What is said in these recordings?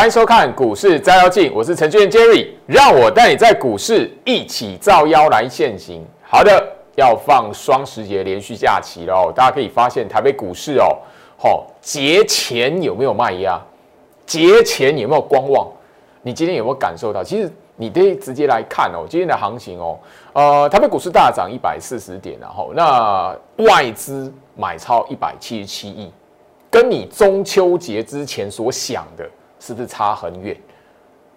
欢迎收看股市照妖镜，我是程序员 Jerry，让我带你在股市一起照妖来现行。好的，要放双十节连续假期了哦，大家可以发现台北股市哦，好节前有没有卖压？节前有没有观望？你今天有没有感受到？其实你可以直接来看哦，今天的行情哦，呃，台北股市大涨一百四十点，然后那外资买超一百七十七亿，跟你中秋节之前所想的。是不是差很远？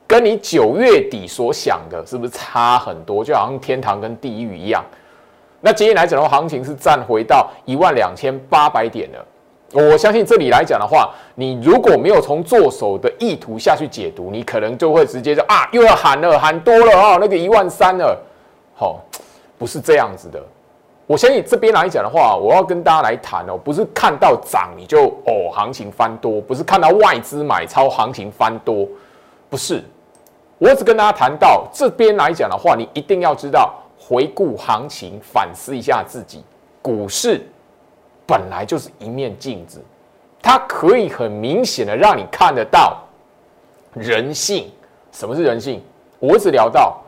跟你九月底所想的，是不是差很多？就好像天堂跟地狱一样。那今天来讲的话，行情是站回到一万两千八百点了。我相信这里来讲的话，你如果没有从做手的意图下去解读，你可能就会直接就啊，又要喊了，喊多了啊，那个一万三了。好，不是这样子的。我相信这边来讲的话，我要跟大家来谈哦，不是看到涨你就哦行情翻多，不是看到外资买超行情翻多，不是。我只跟大家谈到这边来讲的话，你一定要知道回顾行情，反思一下自己。股市本来就是一面镜子，它可以很明显的让你看得到人性。什么是人性？我只聊到。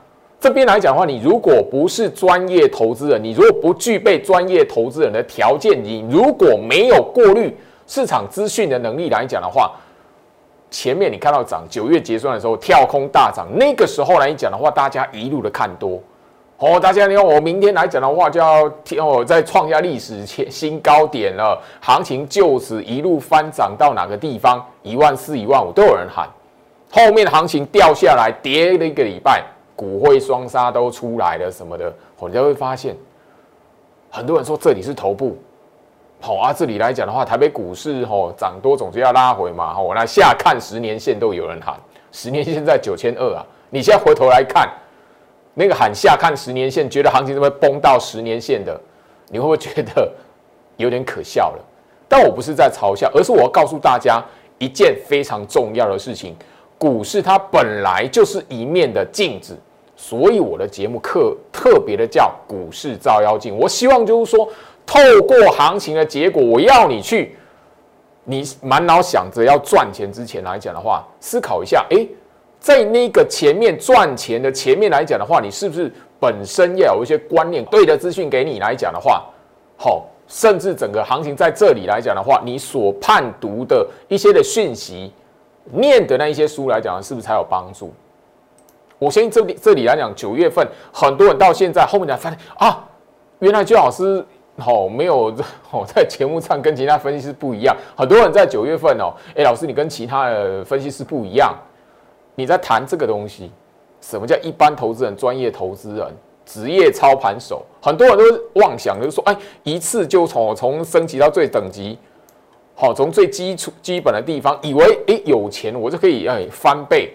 这边来讲的话，你如果不是专业投资人，你如果不具备专业投资人的条件，你如果没有过滤市场资讯的能力来讲的话，前面你看到涨，九月结算的时候跳空大涨，那个时候来讲的话，大家一路的看多，哦，大家你看我明天来讲的话，就要哦再创下历史新高点了，行情就此一路翻涨到哪个地方，一万四、一万五都有人喊，后面行情掉下来跌了一个礼拜。股汇双杀都出来了什么的，你就会发现，很多人说这里是头部，好啊，这里来讲的话，台北股市吼涨多总是要拉回嘛，吼，那下看十年线都有人喊，十年线在九千二啊，你现在回头来看，那个喊下看十年线，觉得行情是会崩到十年线的，你会不会觉得有点可笑了？但我不是在嘲笑，而是我要告诉大家一件非常重要的事情。股市它本来就是一面的镜子，所以我的节目课特别的叫股市照妖镜。我希望就是说，透过行情的结果，我要你去，你满脑想着要赚钱之前来讲的话，思考一下，诶，在那个前面赚钱的前面来讲的话，你是不是本身要有一些观念对的资讯给你来讲的话，好，甚至整个行情在这里来讲的话，你所判读的一些的讯息。念的那一些书来讲，是不是才有帮助？我相信这里这里来讲，九月份很多人到现在后面才发现啊，原来就老师哦没有哦在节目上跟其他分析师不一样。很多人在九月份哦，哎，老师你跟其他的分析师不一样，你在谈这个东西，什么叫一般投资人、专业投资人、职业操盘手？很多人都妄想就是说，哎，一次就从从升级到最等级。好，从最基础、基本的地方，以为诶有钱我就可以诶翻倍，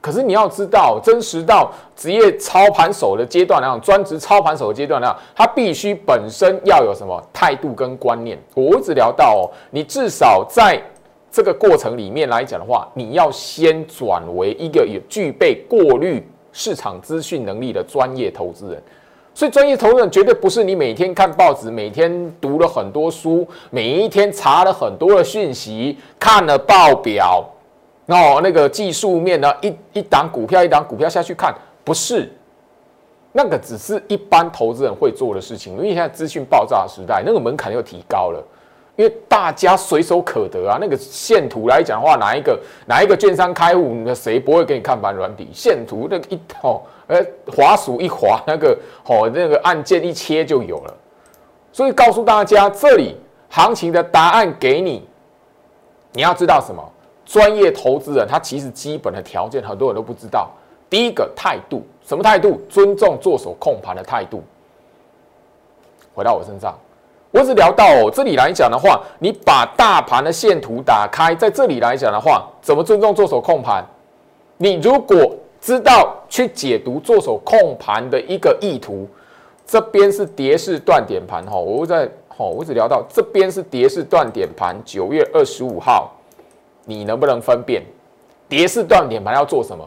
可是你要知道，真实到职业操盘手的阶段那样，专职操盘手的阶段那样，他必须本身要有什么态度跟观念。我一直聊到哦，你至少在这个过程里面来讲的话，你要先转为一个有具备过滤市场资讯能力的专业投资人。所以，专业投资人绝对不是你每天看报纸、每天读了很多书、每一天查了很多的讯息、看了报表，哦，那个技术面呢，一一档股票一档股票下去看，不是，那个只是一般投资人会做的事情。因为现在资讯爆炸时代，那个门槛又提高了，因为大家随手可得啊。那个线图来讲的话，哪一个哪一个券商开户，那谁不会给你看盘软体线图？那个一哦。呃，滑鼠一滑，那个哦，那个按键一切就有了。所以告诉大家，这里行情的答案给你。你要知道什么？专业投资人他其实基本的条件很多人都不知道。第一个态度，什么态度？尊重做手控盘的态度。回到我身上，我只聊到哦，这里来讲的话，你把大盘的线图打开，在这里来讲的话，怎么尊重做手控盘？你如果知道去解读做手控盘的一个意图，这边是跌势断点盘哈，我在哈，我只聊到这边是跌势断点盘，九月二十五号，你能不能分辨跌势断点盘要做什么？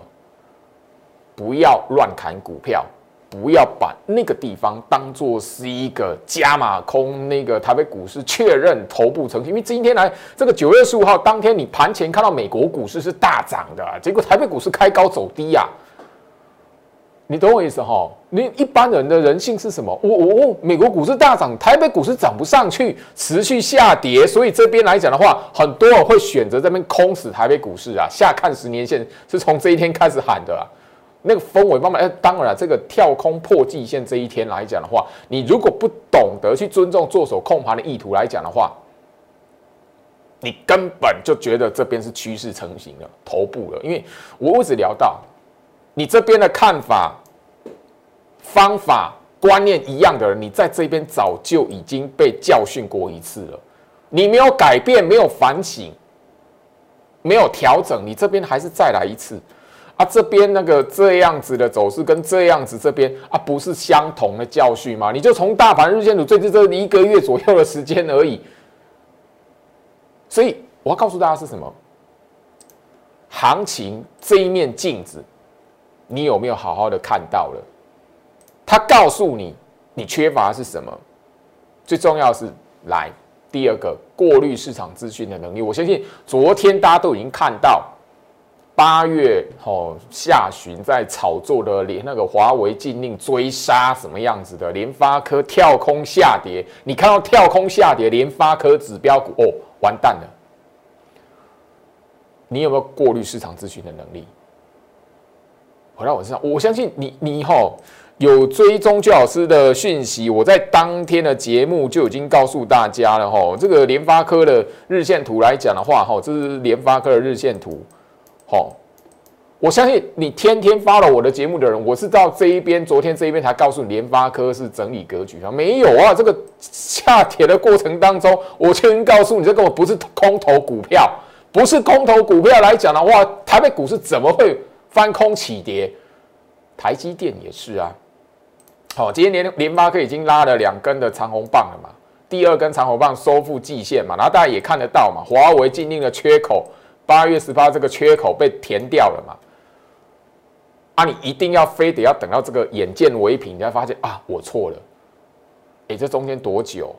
不要乱砍股票，不要把那个地方当做是一个加码空，那个台北股市确认头部成型。因为今天来这个九月十五号当天，你盘前看到美国股市是大涨的，结果台北股市开高走低呀。你懂我意思哈？你一般人的人性是什么？我我美国股市大涨，台北股市涨不上去，持续下跌，所以这边来讲的话，很多人会选择这边空死台北股市啊。下看十年线是从这一天开始喊的，那个氛围慢慢哎，当然了，这个跳空破季线这一天来讲的话，你如果不懂得去尊重做手控盘的意图来讲的话，你根本就觉得这边是趋势成型了，头部了。因为我一直聊到。你这边的看法、方法、观念一样的人，你在这边早就已经被教训过一次了。你没有改变，没有反省，没有调整，你这边还是再来一次啊！这边那个这样子的走势跟这样子这边啊，不是相同的教训吗？你就从大盘日线图最近这一个月左右的时间而已。所以我要告诉大家是什么？行情这一面镜子。你有没有好好的看到了？他告诉你，你缺乏的是什么？最重要是来第二个过滤市场资讯的能力。我相信昨天大家都已经看到，八月哦下旬在炒作的连那个华为禁令追杀什么样子的，联发科跳空下跌。你看到跳空下跌，联发科指标股哦完蛋了。你有没有过滤市场资讯的能力？回到我身上，我相信你，你吼有追踪周老师的讯息，我在当天的节目就已经告诉大家了哈。这个联发科的日线图来讲的话，哈，这是联发科的日线图，好，我相信你天天发了我的节目的人，我是到这一边，昨天这一边才告诉你联发科是整理格局啊，没有啊，这个下跌的过程当中，我就已经告诉你，这根本不是空头股票，不是空头股票来讲的话，台北股市怎么会？翻空起跌，台积电也是啊。好，今天联联发科已经拉了两根的长红棒了嘛，第二根长红棒收复季线嘛，然后大家也看得到嘛，华为禁令的缺口，八月十八这个缺口被填掉了嘛。啊，你一定要非得要等到这个眼见为凭，你才发现啊，我错了。哎，这中间多久？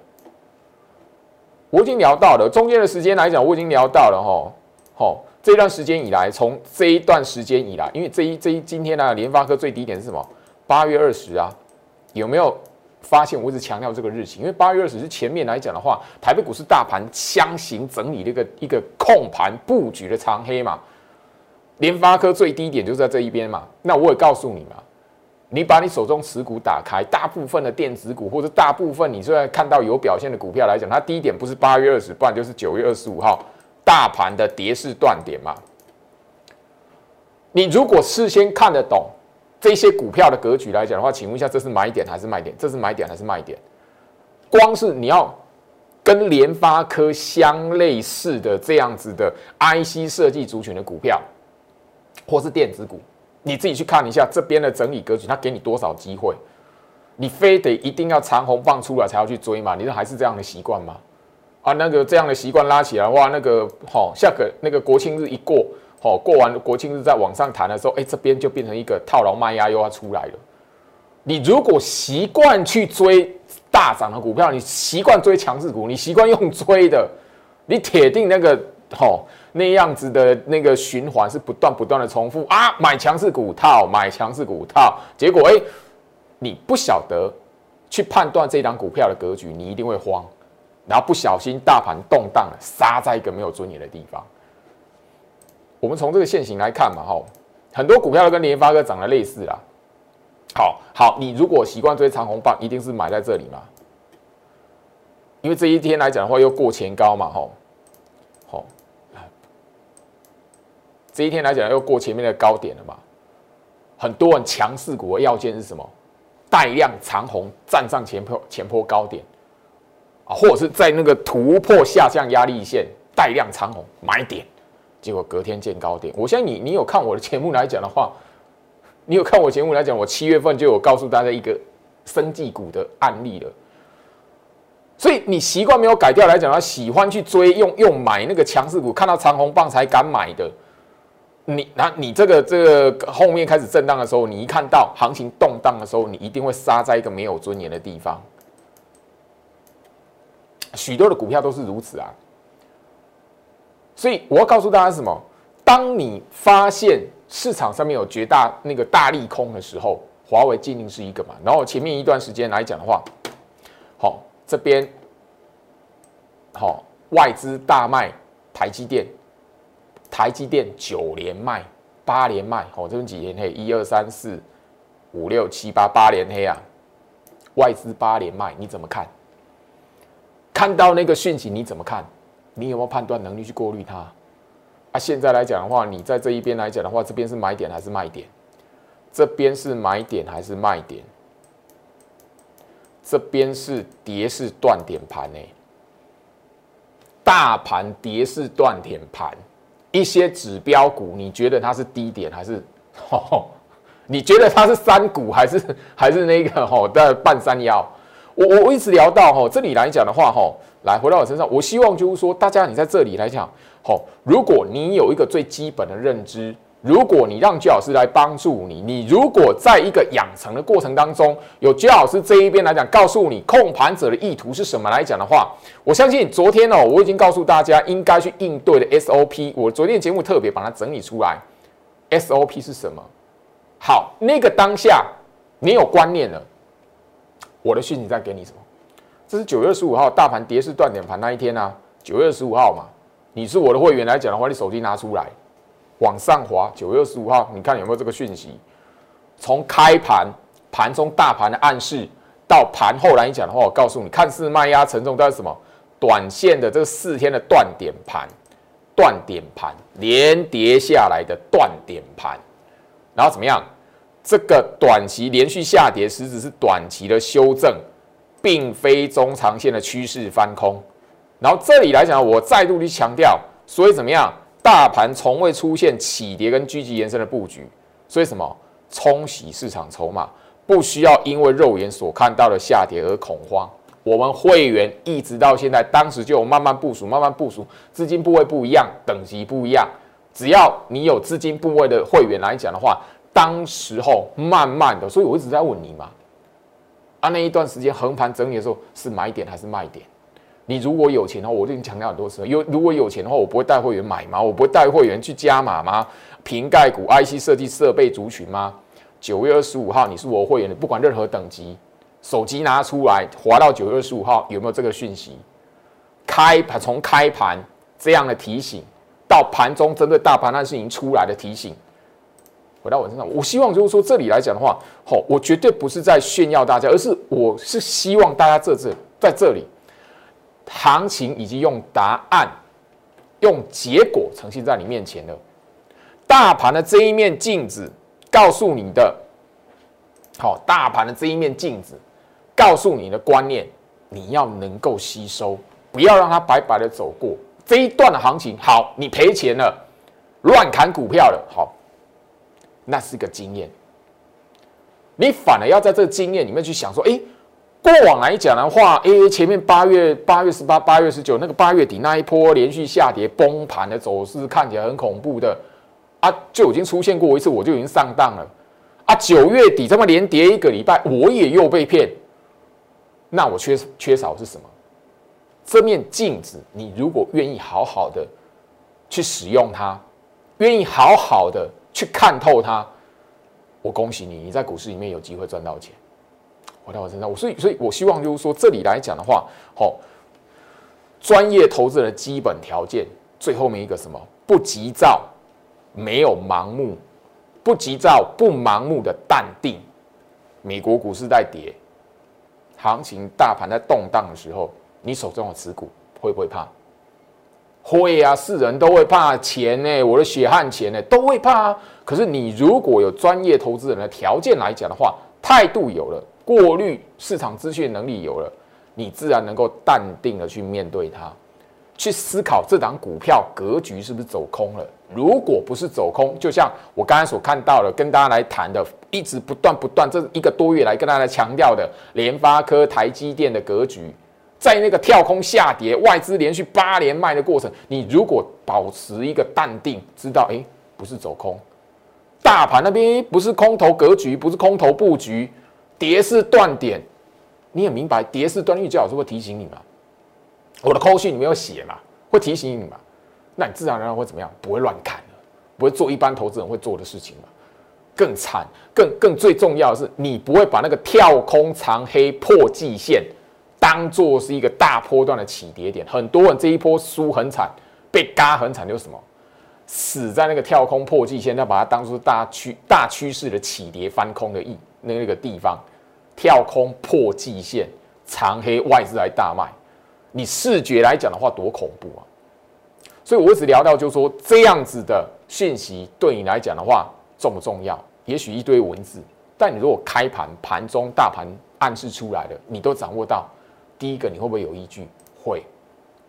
我已经聊到了，中间的时间来讲，我已经聊到了哈，好。这段时间以来，从这一段时间以来，因为这一这一今天呢，联发科最低点是什么？八月二十啊，有没有发现？我一直强调这个日期，因为八月二十是前面来讲的话，台北股市大盘箱型整理的一个一个控盘布局的长黑嘛。联发科最低点就在这一边嘛。那我也告诉你嘛，你把你手中持股打开，大部分的电子股或者大部分你现在看到有表现的股票来讲，它低点不是八月二十，不然就是九月二十五号。大盘的跌势断点嘛，你如果事先看得懂这些股票的格局来讲的话，请问一下，这是买点还是卖点？这是买点还是卖点？光是你要跟联发科相类似的这样子的 IC 设计族群的股票，或是电子股，你自己去看一下这边的整理格局，它给你多少机会？你非得一定要长虹放出来才要去追吗？你说还是这样的习惯吗？啊，那个这样的习惯拉起来的话，那个好，下个那个国庆日一过，好过完国庆日再往上弹的时候，哎，这边就变成一个套牢卖压又要出来了。你如果习惯去追大涨的股票，你习惯追强势股，你习惯用追的，你铁定那个好那样子的那个循环是不断不断的重复啊，买强势股套，买强势股套，结果哎，你不晓得去判断这档股票的格局，你一定会慌。然后不小心大盘动荡了，杀在一个没有尊严的地方。我们从这个线型来看嘛，哈，很多股票都跟联发科涨得类似啦。好好，你如果习惯追长红棒，一定是买在这里嘛。因为这一天来讲的话，又过前高嘛，哈，好，这一天来讲又过前面的高点了嘛。很多人强势股的要件是什么？带量长红站上前坡前坡高点。啊，或者是在那个突破下降压力线带量长红买点，结果隔天见高点。我相信你，你有看我的节目来讲的话，你有看我节目来讲，我七月份就有告诉大家一个生技股的案例了。所以你习惯没有改掉来讲，他喜欢去追用用买那个强势股，看到长红棒才敢买的，你那你这个这个后面开始震荡的时候，你一看到行情动荡的时候，你一定会杀在一个没有尊严的地方。许多的股票都是如此啊。所以我要告诉大家什么？当你发现市场上面有绝大那个大利空的时候，华为禁令是一个嘛。然后前面一段时间来讲的话，好这边好外资大卖台积电。台积电九连卖，八连卖，哦，这边几连黑，一二三四五六七八八连黑啊，外资八连卖，你怎么看？看到那个讯息你怎么看？你有没有判断能力去过滤它？啊，现在来讲的话，你在这一边来讲的话，这边是买点还是卖点？这边是买点还是卖点？这边是跌势断点盘呢？大盘跌势断点盘。一些指标股，你觉得它是低点还是？你觉得它是山股还是还是那个吼的半山腰？我我我一直聊到吼这里来讲的话吼，来回到我身上，我希望就是说，大家你在这里来讲吼，如果你有一个最基本的认知。如果你让居老师来帮助你，你如果在一个养成的过程当中，有居老师这一边来讲，告诉你控盘者的意图是什么来讲的话，我相信昨天哦，我已经告诉大家应该去应对的 SOP。我昨天节目特别把它整理出来，SOP 是什么？好，那个当下你有观念了，我的讯息在给你什么？这是九月十五号大盘跌势断点盘那一天啊，九月十五号嘛，你是我的会员来讲的话，你手机拿出来。往上滑，九月十五号，你看有没有这个讯息？从开盘盘中大盘的暗示到盘后来讲的话，我告诉你，看似卖压沉重，但是什么？短线的这四天的断点盘，断点盘连跌下来的断点盘，然后怎么样？这个短期连续下跌，实质是短期的修正，并非中长线的趋势翻空。然后这里来讲，我再度去强调，所以怎么样？大盘从未出现起跌跟积极延伸的布局，所以什么冲洗市场筹码，不需要因为肉眼所看到的下跌而恐慌。我们会员一直到现在，当时就有慢慢部署，慢慢部署，资金部位不一样，等级不一样。只要你有资金部位的会员来讲的话，当时候慢慢的，所以我一直在问你嘛，啊，那一段时间横盘整理的时候是买点还是卖点？你如果有钱的话，我已经强调很多次了。有如果有钱的话，我不会带会员买吗？我不会带会员去加码吗？瓶盖股、IC 设计、设备族群吗？九月二十五号，你是我会员你，不管任何等级，手机拿出来，滑到九月二十五号有没有这个讯息？开盘从开盘这样的提醒，到盘中针对大盘那事情出来的提醒，回到我身上，我希望就是说这里来讲的话，好，我绝对不是在炫耀大家，而是我是希望大家这这在这里。行情已经用答案、用结果呈现在你面前了。大盘的这一面镜子告诉你的，好，大盘的这一面镜子告诉你的观念，你要能够吸收，不要让它白白的走过这一段的行情。好，你赔钱了，乱砍股票了，好，那是个经验。你反而要在这经验里面去想说，哎。过往来讲的话，哎，前面八月八月十八、八月十九那个八月底那一波连续下跌崩盘的走势看起来很恐怖的啊，就已经出现过一次，我就已经上当了啊。九月底这么连跌一个礼拜，我也又被骗，那我缺缺少是什么？这面镜子，你如果愿意好好的去使用它，愿意好好的去看透它，我恭喜你，你在股市里面有机会赚到钱。回到我身上，我所以所以，我希望就是说，这里来讲的话，好，专业投资人的基本条件，最后面一个什么？不急躁，没有盲目，不急躁，不盲目的淡定。美国股市在跌，行情大盘在动荡的时候，你手中的持股会不会怕？会啊，是人都会怕钱呢，我的血汗钱呢，都会怕。可是你如果有专业投资人的条件来讲的话，态度有了。过滤市场资讯能力有了，你自然能够淡定的去面对它，去思考这档股票格局是不是走空了。如果不是走空，就像我刚才所看到的，跟大家来谈的，一直不断不断这一个多月来跟大家强调的联发科、台积电的格局，在那个跳空下跌、外资连续八连卖的过程，你如果保持一个淡定，知道哎，不是走空，大盘那边不是空头格局，不是空头布局，跌是断点，你也明白，跌是断，预教老师会提醒你嘛？我的扣讯你没有写嘛？会提醒你嘛？那你自然而然会怎么样？不会乱砍，不会做一般投资人会做的事情嘛？更惨，更更最重要的是，你不会把那个跳空长黑破季线当做是一个大波段的起跌点。很多人这一波输很惨，被嘎很惨，就是什么？死在那个跳空破季线，要把它当做大趋大趋势的起跌翻空的意那那个地方，跳空破季线长黑外资来大卖，你视觉来讲的话多恐怖啊！所以我只聊到就是说这样子的讯息对你来讲的话重不重要？也许一堆文字，但你如果开盘盘中大盘暗示出来的，你都掌握到。第一个，你会不会有依据？会。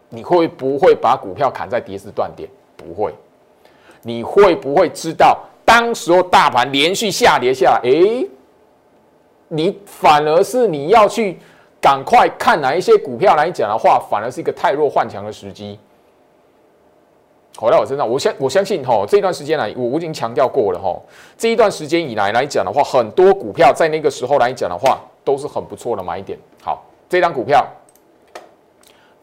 你会不会把股票砍在跌势断点？不会。你会不会知道，当时候大盘连续下跌下来，哎，你反而是你要去赶快看哪一些股票来讲的话，反而是一个太弱换强的时机。回到我身上，我相我相信哈，这段时间来，我我已经强调过了哈。这一段时间以来来讲的话，很多股票在那个时候来讲的话，都是很不错的买点。好，这张股票，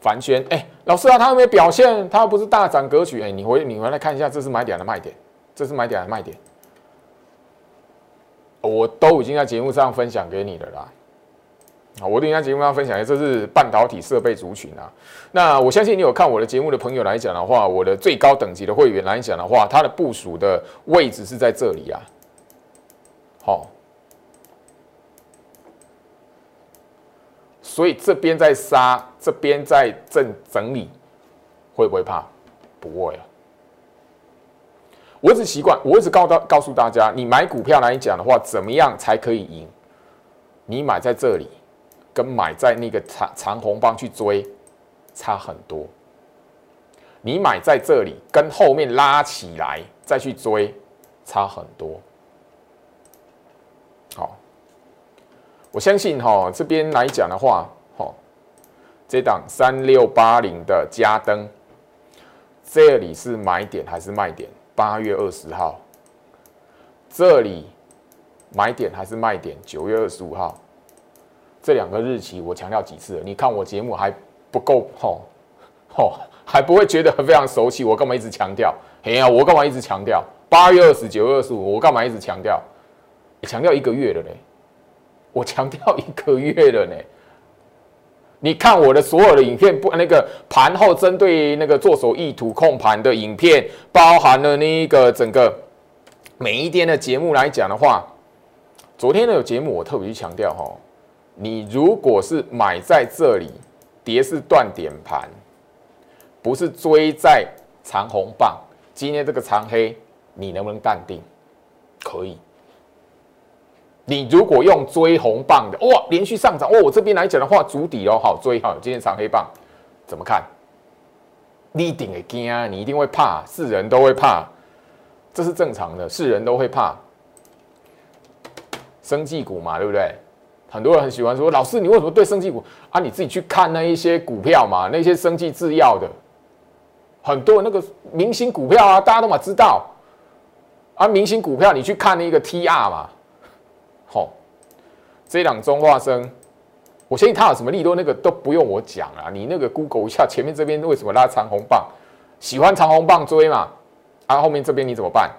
凡轩，哎，老师啊，它有没有表现？它不是大涨格局？哎，你回你回来看一下，这是买点的卖点，这是买点的卖点，我都已经在节目上分享给你的啦。啊，我等一下节目上分享的这是半导体设备族群啊。那我相信你有看我的节目的朋友来讲的话，我的最高等级的会员来讲的话，它的部署的位置是在这里啊。好，所以这边在杀，这边在正整理，会不会怕？不会啊。我只习惯，我只告告告诉大家，你买股票来讲的话，怎么样才可以赢？你买在这里。跟买在那个长长红棒去追差很多，你买在这里跟后面拉起来再去追差很多。我相信哈这边来讲的话，哈这档三六八零的加登，这里是买点还是卖点？八月二十号，这里买点还是卖点？九月二十五号。这两个日期我强调几次了？你看我节目还不够吼吼，还不会觉得非常熟悉？我干嘛一直强调？哎呀，我干嘛一直强调？八月二十九月、二十五，我干嘛一直强调？强调一个月了嘞，我强调一个月了呢。你看我的所有的影片，不那个盘后针对那个做手意图控盘的影片，包含了那个整个每一天的节目来讲的话，昨天的有节目我特别去强调哈。你如果是买在这里，跌是断点盘，不是追在长红棒。今天这个长黑，你能不能淡定？可以。你如果用追红棒的，哇，连续上涨，哦，我这边来讲的话，足底哦，好追哈。今天长黑棒怎么看？你一定会惊啊，你一定会怕，是人都会怕，这是正常的，是人都会怕。生技股嘛，对不对？很多人很喜欢说：“老师，你为什么对生技股啊？你自己去看那一些股票嘛，那些生技制药的，很多那个明星股票啊，大家都嘛知道啊。明星股票你去看那个 TR 嘛，好，这两中化生，我相信它有什么利多，那个都不用我讲啊。你那个 Google 一下，前面这边为什么拉长红棒？喜欢长红棒追嘛，啊，后面这边你怎么办？”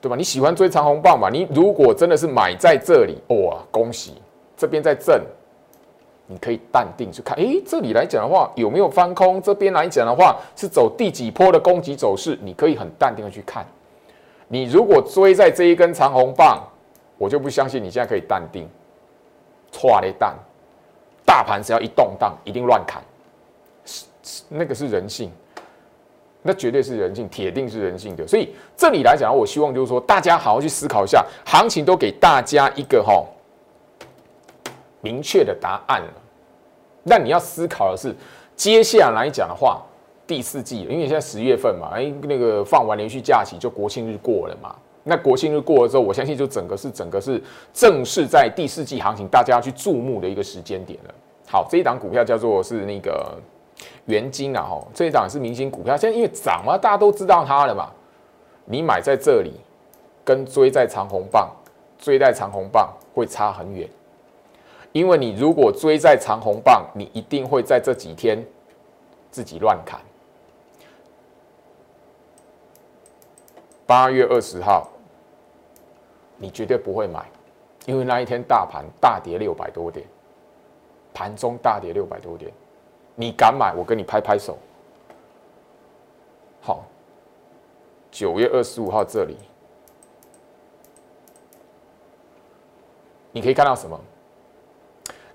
对吧？你喜欢追长红棒嘛？你如果真的是买在这里，哇，恭喜！这边在震，你可以淡定去看。诶，这里来讲的话，有没有翻空？这边来讲的话，是走第几波的攻击走势？你可以很淡定的去看。你如果追在这一根长红棒，我就不相信你现在可以淡定。错了蛋，大盘只要一动荡，一定乱砍，是那个是人性。那绝对是人性，铁定是人性的。所以这里来讲，我希望就是说，大家好好去思考一下，行情都给大家一个哈明确的答案了。那你要思考的是，接下来讲的话，第四季，因为现在十月份嘛，哎，那个放完连续假期就国庆日过了嘛。那国庆日过了之后，我相信就整个是整个是正式在第四季行情大家要去注目的一个时间点了。好，这一档股票叫做是那个。元金啊，吼，这一档是明星股票，现在因为涨嘛，大家都知道它了嘛。你买在这里，跟追在长虹棒，追在长虹棒会差很远。因为你如果追在长虹棒，你一定会在这几天自己乱砍。八月二十号，你绝对不会买，因为那一天大盘大跌六百多点，盘中大跌六百多点，你敢买，我跟你拍拍手。好，九月二十五号这里，你可以看到什么？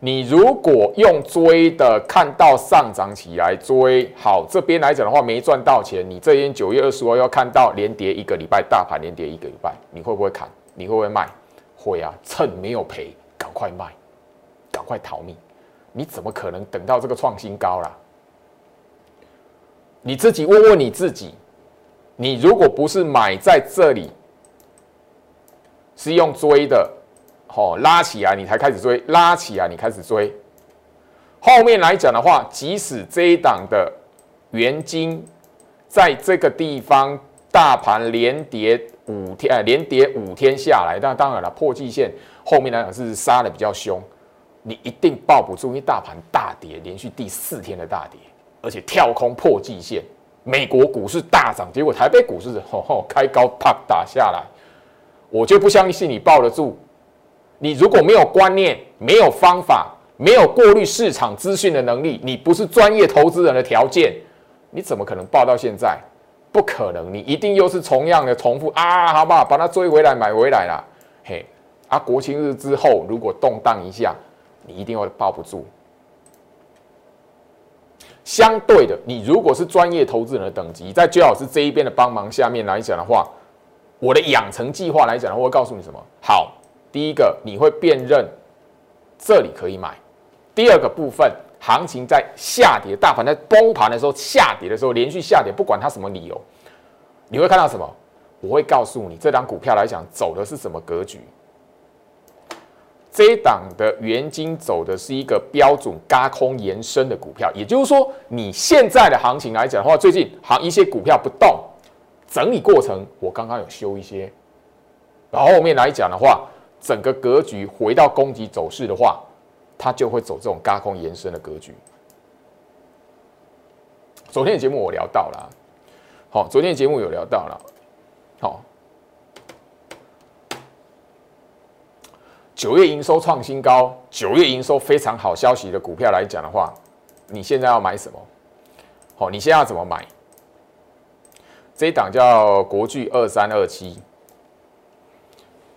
你如果用追的看到上涨起来追好，这边来讲的话没赚到钱，你这边九月二十号要看到连跌一个礼拜，大盘连跌一个礼拜，你会不会砍？你会不会卖？会啊，趁没有赔，赶快卖，赶快逃命。你怎么可能等到这个创新高啦？你自己问问你自己，你如果不是买在这里，是用追的。哦，拉起来你才开始追，拉起来你开始追。后面来讲的话，即使这一档的元金在这个地方大盘连跌五天，呃，连跌五天下来，那当然了，破季线后面来讲是杀的比较凶，你一定抱不住，因为大盘大跌，连续第四天的大跌，而且跳空破季线，美国股市大涨，结果台北股市吼吼开高啪打下来，我就不相信你抱得住。你如果没有观念、没有方法、没有过滤市场资讯的能力，你不是专业投资人的条件，你怎么可能报到现在？不可能，你一定又是同样的重复啊！好不好？把它追回来，买回来了。嘿，啊，国庆日之后如果动荡一下，你一定会抱不住。相对的，你如果是专业投资人的等级，在最老师这一边的帮忙下面来讲的话，我的养成计划来讲的话，会告诉你什么？好。第一个，你会辨认这里可以买；第二个部分，行情在下跌，大盘在崩盘的时候，下跌的时候，连续下跌，不管它什么理由，你会看到什么？我会告诉你，这档股票来讲，走的是什么格局？这一档的原金走的是一个标准嘎空延伸的股票，也就是说，你现在的行情来讲的话，最近行一些股票不动，整理过程，我刚刚有修一些，然后后面来讲的话。整个格局回到攻击走势的话，它就会走这种高空延伸的格局。昨天的节目我聊到了，好，昨天的节目有聊到了，好，九月营收创新高，九月营收非常好消息的股票来讲的话，你现在要买什么？好，你现在要怎么买？这一档叫国巨二三二七。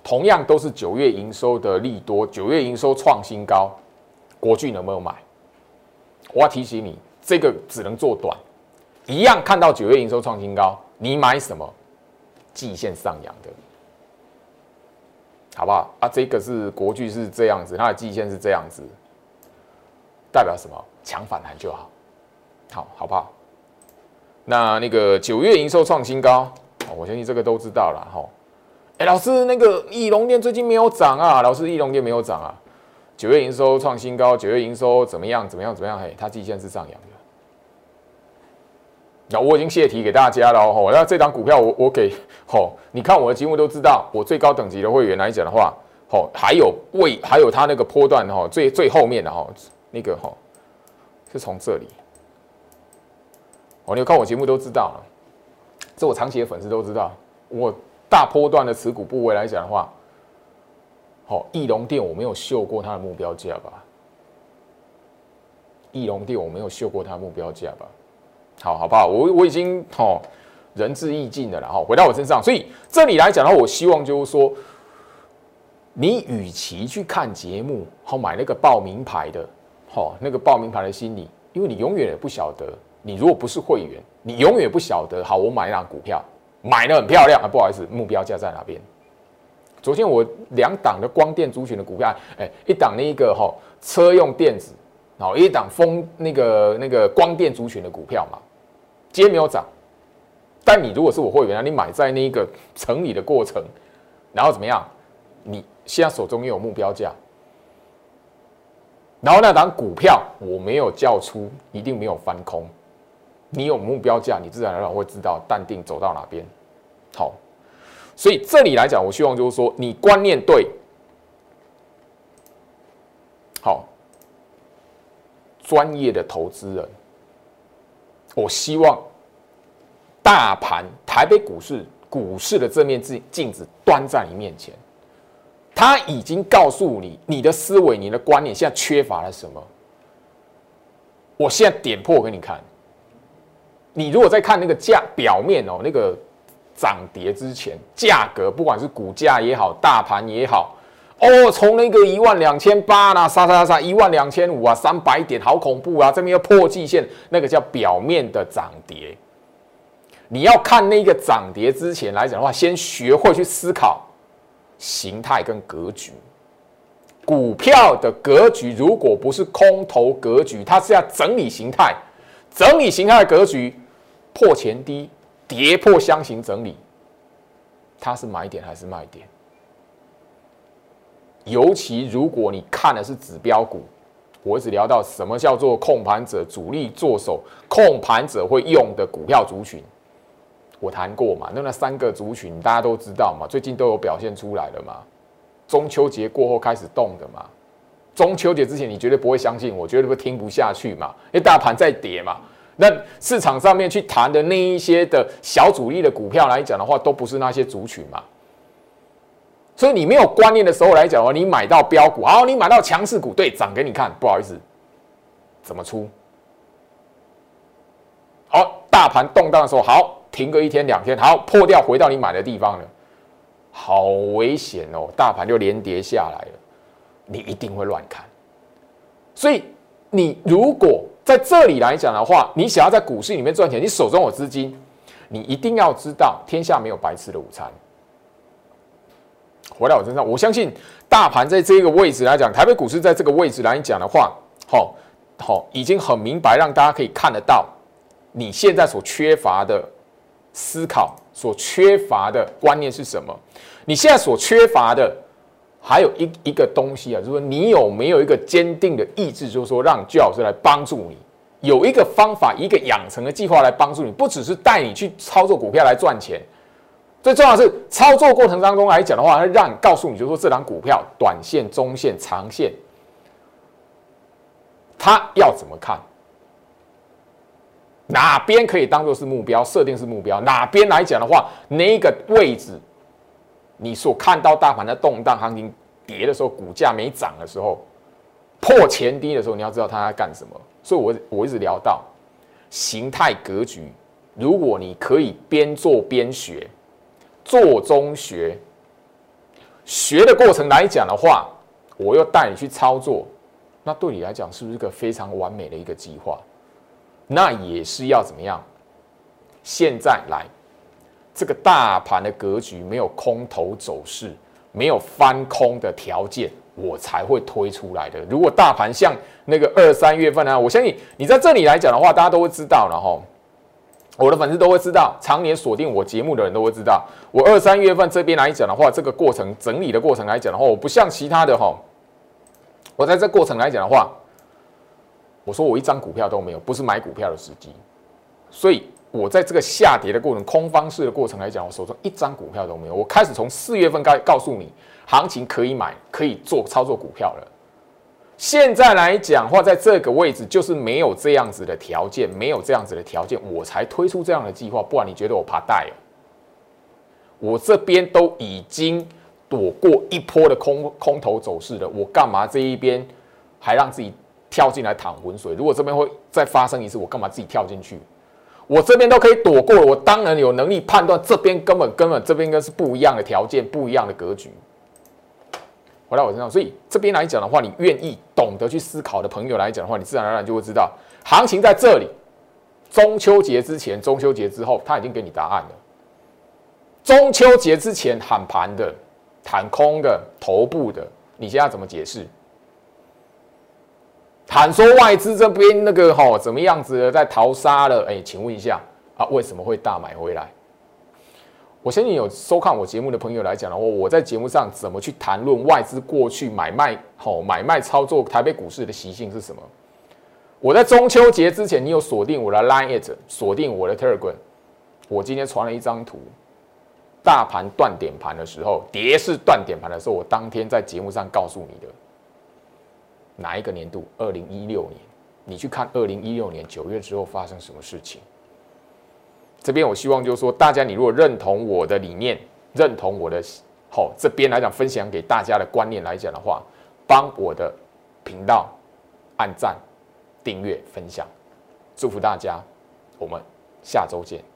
同样都是九月营收的利多，九月营收创新高，国巨能不能买？我要提醒你，这个只能做短，一样看到九月营收创新高，你买什么？季线上扬的，好不好？啊，这个是国巨是这样子，它的季线是这样子，代表什么？强反弹就好，好，好不好？那那个九月营收创新高，我相信这个都知道了，哈。哎，老师，那个翼龙店最近没有涨啊？老师，翼龙店没有涨啊？九月营收创新高，九月营收怎么样？怎么样？怎么样？嘿，它季线是上扬的。那我已经泄题给大家了哦。那这张股票，我我给 吼，你看我的节目都知道，我最高等级的会员来讲的话，吼，还有位，还有它那个波段哈，最最后面的哈，那个哈，是从这里。哦，你看我节目都知道了，这我长期的粉丝都知道我。大波段的持股部位来讲的话，好，翼龙店我没有秀过它的目标价吧？翼龙店我没有秀过它的目标价吧？好好不好？我我已经哦仁至义尽的了哈，回到我身上，所以这里来讲的话，我希望就是说，你与其去看节目，好买那个报名牌的，好那个报名牌的心理，因为你永远也不晓得，你如果不是会员，你永远不晓得，好，我买一张股票。买的很漂亮啊，不好意思，目标价在哪边？昨天我两档的光电族群的股票，哎，一档那一个哈车用电子，然后一档风那个那个光电族群的股票嘛，今天没有涨。但你如果是我会员啊，你买在那一个整理的过程，然后怎么样？你现在手中又有目标价，然后那档股票我没有叫出，一定没有翻空，你有目标价，你自然而然会知道淡定走到哪边。好，所以这里来讲，我希望就是说，你观念对，好，专业的投资人，我希望大盘台北股市股市的这面镜镜子端在你面前，他已经告诉你你的思维、你的观念现在缺乏了什么。我现在点破给你看。你如果在看那个价表面哦，那个涨跌之前价格，不管是股价也好，大盘也好，哦，从那个一万两千八啦，杀杀杀，一万两千五啊，三百点，好恐怖啊！这边要破季线，那个叫表面的涨跌。你要看那个涨跌之前来讲的话，先学会去思考形态跟格局。股票的格局如果不是空头格局，它是要整理形态，整理形态的格局。破前低，跌破箱型整理，它是买点还是卖点？尤其如果你看的是指标股，我一直聊到什么叫做控盘者、主力做手、控盘者会用的股票族群，我谈过嘛？那那三个族群大家都知道嘛？最近都有表现出来了嘛？中秋节过后开始动的嘛？中秋节之前你绝对不会相信，我绝对会听不下去嘛？因为大盘在跌嘛。那市场上面去谈的那一些的小主力的股票来讲的话，都不是那些族群嘛。所以你没有观念的时候来讲哦，你买到标股，好，你买到强势股，对，涨给你看，不好意思，怎么出？好，大盘动荡的时候，好，停个一天两天，好，破掉回到你买的地方了，好危险哦，大盘就连跌下来了，你一定会乱看。所以你如果在这里来讲的话，你想要在股市里面赚钱，你手中有资金，你一定要知道天下没有白吃的午餐。回到我身上，我相信大盘在这个位置来讲，台北股市在这个位置来讲的话，好，好，已经很明白，让大家可以看得到你现在所缺乏的思考，所缺乏的观念是什么？你现在所缺乏的。还有一一个东西啊，就是说你有没有一个坚定的意志，就是说让巨老师来帮助你，有一个方法，一个养成的计划来帮助你，不只是带你去操作股票来赚钱，最重要的是操作过程当中来讲的话，他让你告诉你，就是说这档股票短线、中线、长线，它要怎么看，哪边可以当做是目标，设定是目标，哪边来讲的话，那个位置。你所看到大盘的动荡行情跌的时候，股价没涨的时候，破前低的时候，你要知道它在干什么。所以，我我一直聊到形态格局。如果你可以边做边学，做中学，学的过程来讲的话，我又带你去操作，那对你来讲是不是一个非常完美的一个计划？那也是要怎么样？现在来。这个大盘的格局没有空头走势，没有翻空的条件，我才会推出来的。如果大盘像那个二三月份呢，我相信你在这里来讲的话，大家都会知道然后我的粉丝都会知道，常年锁定我节目的人都会知道，我二三月份这边来讲的话，这个过程整理的过程来讲的话，我不像其他的哈，我在这过程来讲的话，我说我一张股票都没有，不是买股票的时机，所以。我在这个下跌的过程，空方式的过程来讲，我手中一张股票都没有。我开始从四月份该告诉你，行情可以买，可以做操作股票了。现在来讲话，在这个位置就是没有这样子的条件，没有这样子的条件，我才推出这样的计划。不然你觉得我怕带？我这边都已经躲过一波的空空头走势了，我干嘛这一边还让自己跳进来淌浑水？如果这边会再发生一次，我干嘛自己跳进去？我这边都可以躲过了，我当然有能力判断这边根本根本这边应该是不一样的条件，不一样的格局。回到我身上，所以这边来讲的话，你愿意懂得去思考的朋友来讲的话，你自然而然就会知道，行情在这里。中秋节之前，中秋节之后，他已经给你答案了。中秋节之前喊盘的、喊空的、头部的，你现在怎么解释？喊说外资这边那个哈怎么样子在逃杀了？哎，请问一下啊，为什么会大买回来？我相信有收看我节目的朋友来讲的话，我在节目上怎么去谈论外资过去买卖、好买卖操作台北股市的习性是什么？我在中秋节之前，你有锁定我的 Line It，锁定我的 Telegram。我今天传了一张图，大盘断点盘的时候，跌是断点盘的时候，我当天在节目上告诉你的。哪一个年度？二零一六年。你去看二零一六年九月之后发生什么事情。这边我希望就是说，大家你如果认同我的理念，认同我的好这边来讲分享给大家的观念来讲的话，帮我的频道按赞、订阅、分享，祝福大家。我们下周见。